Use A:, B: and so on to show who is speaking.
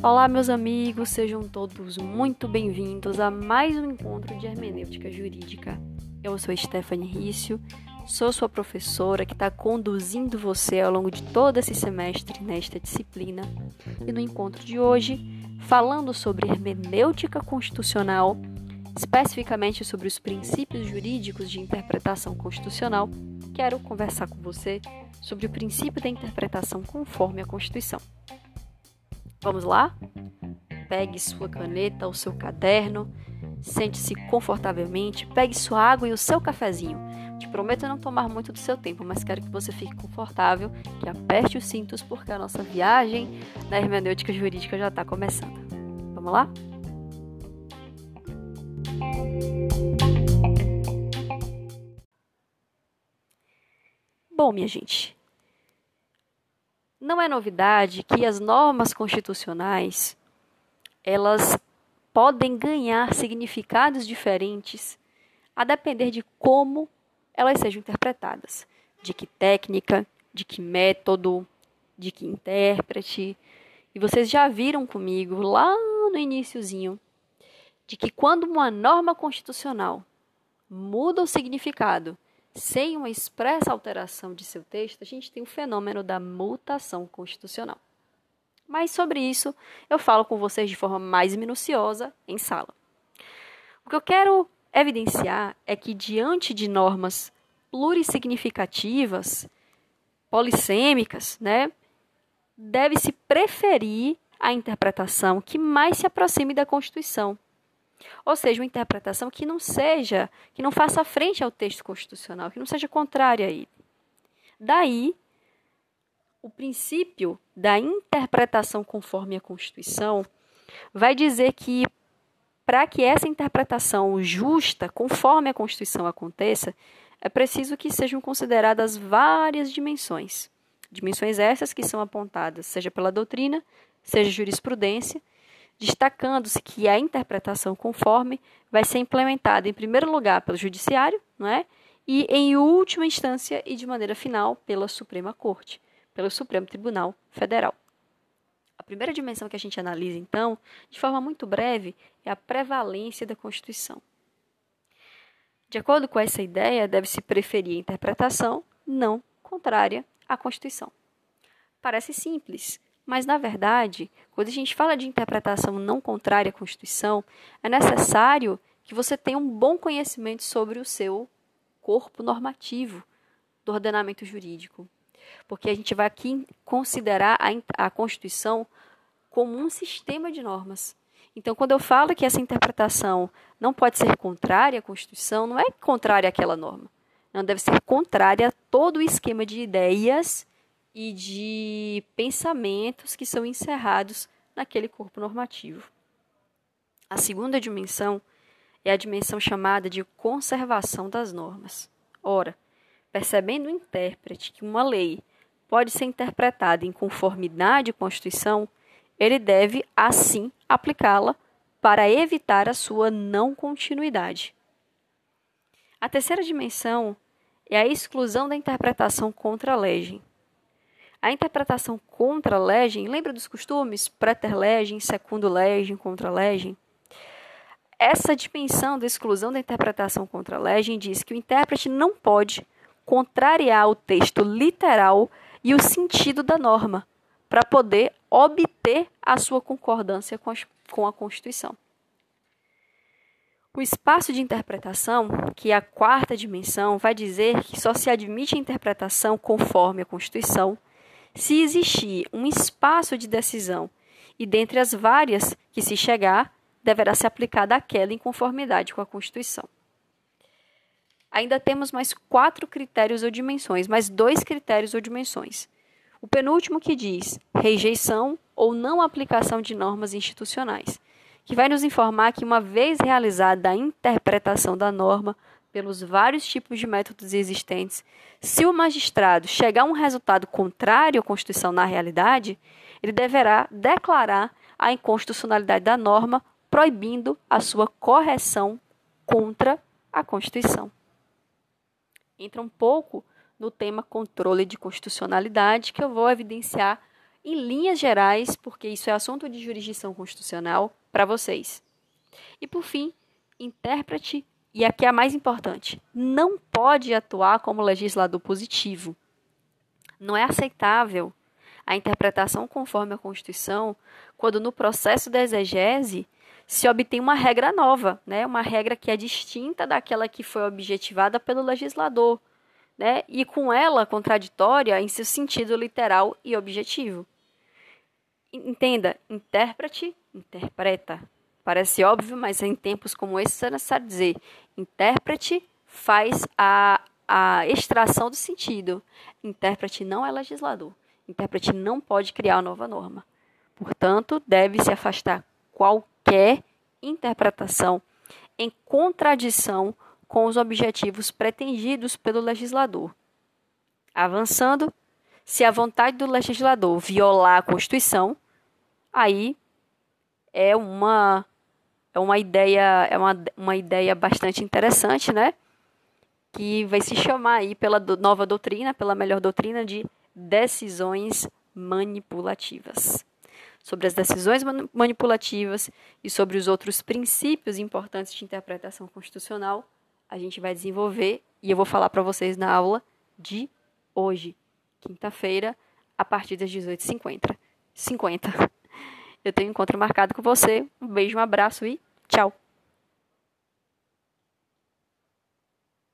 A: Olá, meus amigos, sejam todos muito bem-vindos a mais um encontro de hermenêutica jurídica. Eu sou Stephanie Rício, sou sua professora que está conduzindo você ao longo de todo esse semestre nesta disciplina. E no encontro de hoje, falando sobre hermenêutica constitucional, especificamente sobre os princípios jurídicos de interpretação constitucional, quero conversar com você sobre o princípio da interpretação conforme a Constituição. Vamos lá? Pegue sua caneta ou seu caderno, sente-se confortavelmente, pegue sua água e o seu cafezinho. Te prometo não tomar muito do seu tempo, mas quero que você fique confortável, que aperte os cintos, porque a nossa viagem na hermenêutica jurídica já está começando. Vamos lá? Bom, minha gente, não é novidade que as normas constitucionais elas podem ganhar significados diferentes a depender de como elas sejam interpretadas, de que técnica, de que método, de que intérprete. E vocês já viram comigo lá no iníciozinho de que quando uma norma constitucional muda o significado sem uma expressa alteração de seu texto, a gente tem o fenômeno da mutação constitucional. Mas sobre isso eu falo com vocês de forma mais minuciosa em sala. O que eu quero evidenciar é que, diante de normas plurissignificativas, polissêmicas, né, deve-se preferir a interpretação que mais se aproxime da Constituição ou seja, uma interpretação que não seja, que não faça frente ao texto constitucional, que não seja contrária a ele. Daí, o princípio da interpretação conforme a Constituição vai dizer que para que essa interpretação justa, conforme a Constituição aconteça, é preciso que sejam consideradas várias dimensões. Dimensões essas que são apontadas, seja pela doutrina, seja jurisprudência, destacando-se que a interpretação conforme vai ser implementada, em primeiro lugar, pelo Judiciário, não é? e, em última instância e de maneira final, pela Suprema Corte, pelo Supremo Tribunal Federal. A primeira dimensão que a gente analisa, então, de forma muito breve, é a prevalência da Constituição. De acordo com essa ideia, deve-se preferir a interpretação não contrária à Constituição. Parece simples, mas, na verdade, quando a gente fala de interpretação não contrária à Constituição, é necessário que você tenha um bom conhecimento sobre o seu corpo normativo do ordenamento jurídico. Porque a gente vai aqui considerar a, a Constituição como um sistema de normas. Então, quando eu falo que essa interpretação não pode ser contrária à Constituição, não é contrária àquela norma. Não deve ser contrária a todo o esquema de ideias e de pensamentos que são encerrados naquele corpo normativo. A segunda dimensão é a dimensão chamada de conservação das normas. Ora, percebendo o intérprete que uma lei pode ser interpretada em conformidade à Constituição, ele deve, assim, aplicá-la para evitar a sua não continuidade. A terceira dimensão é a exclusão da interpretação contra a legem. A interpretação contra legem, lembra dos costumes? Preter legem, secundo legem, contra legem? Essa dimensão da exclusão da interpretação contra legem diz que o intérprete não pode contrariar o texto literal e o sentido da norma para poder obter a sua concordância com a Constituição. O espaço de interpretação, que é a quarta dimensão, vai dizer que só se admite a interpretação conforme a Constituição se existir um espaço de decisão e dentre as várias que se chegar, deverá ser aplicada aquela em conformidade com a Constituição. Ainda temos mais quatro critérios ou dimensões, mais dois critérios ou dimensões. O penúltimo que diz rejeição ou não aplicação de normas institucionais, que vai nos informar que, uma vez realizada a interpretação da norma, pelos vários tipos de métodos existentes, se o magistrado chegar a um resultado contrário à Constituição na realidade, ele deverá declarar a inconstitucionalidade da norma, proibindo a sua correção contra a Constituição. Entra um pouco no tema controle de constitucionalidade, que eu vou evidenciar em linhas gerais, porque isso é assunto de jurisdição constitucional para vocês. E por fim, intérprete, e aqui é a mais importante, não pode atuar como legislador positivo. Não é aceitável a interpretação conforme a Constituição quando no processo da exegese se obtém uma regra nova, né? uma regra que é distinta daquela que foi objetivada pelo legislador, né? e com ela contraditória em seu sentido literal e objetivo. Entenda, intérprete, interpreta. Parece óbvio, mas em tempos como esse é necessário dizer: intérprete faz a, a extração do sentido. Intérprete não é legislador. Intérprete não pode criar nova norma. Portanto, deve se afastar qualquer interpretação em contradição com os objetivos pretendidos pelo legislador. Avançando, se a vontade do legislador violar a Constituição, aí é uma é uma ideia é uma, uma ideia bastante interessante, né? Que vai se chamar aí pela do, nova doutrina, pela melhor doutrina de decisões manipulativas. Sobre as decisões manipulativas e sobre os outros princípios importantes de interpretação constitucional, a gente vai desenvolver e eu vou falar para vocês na aula de hoje, quinta-feira, a partir das 18h50. 50. Eu tenho um encontro marcado com você. Um beijo, um abraço e tchau!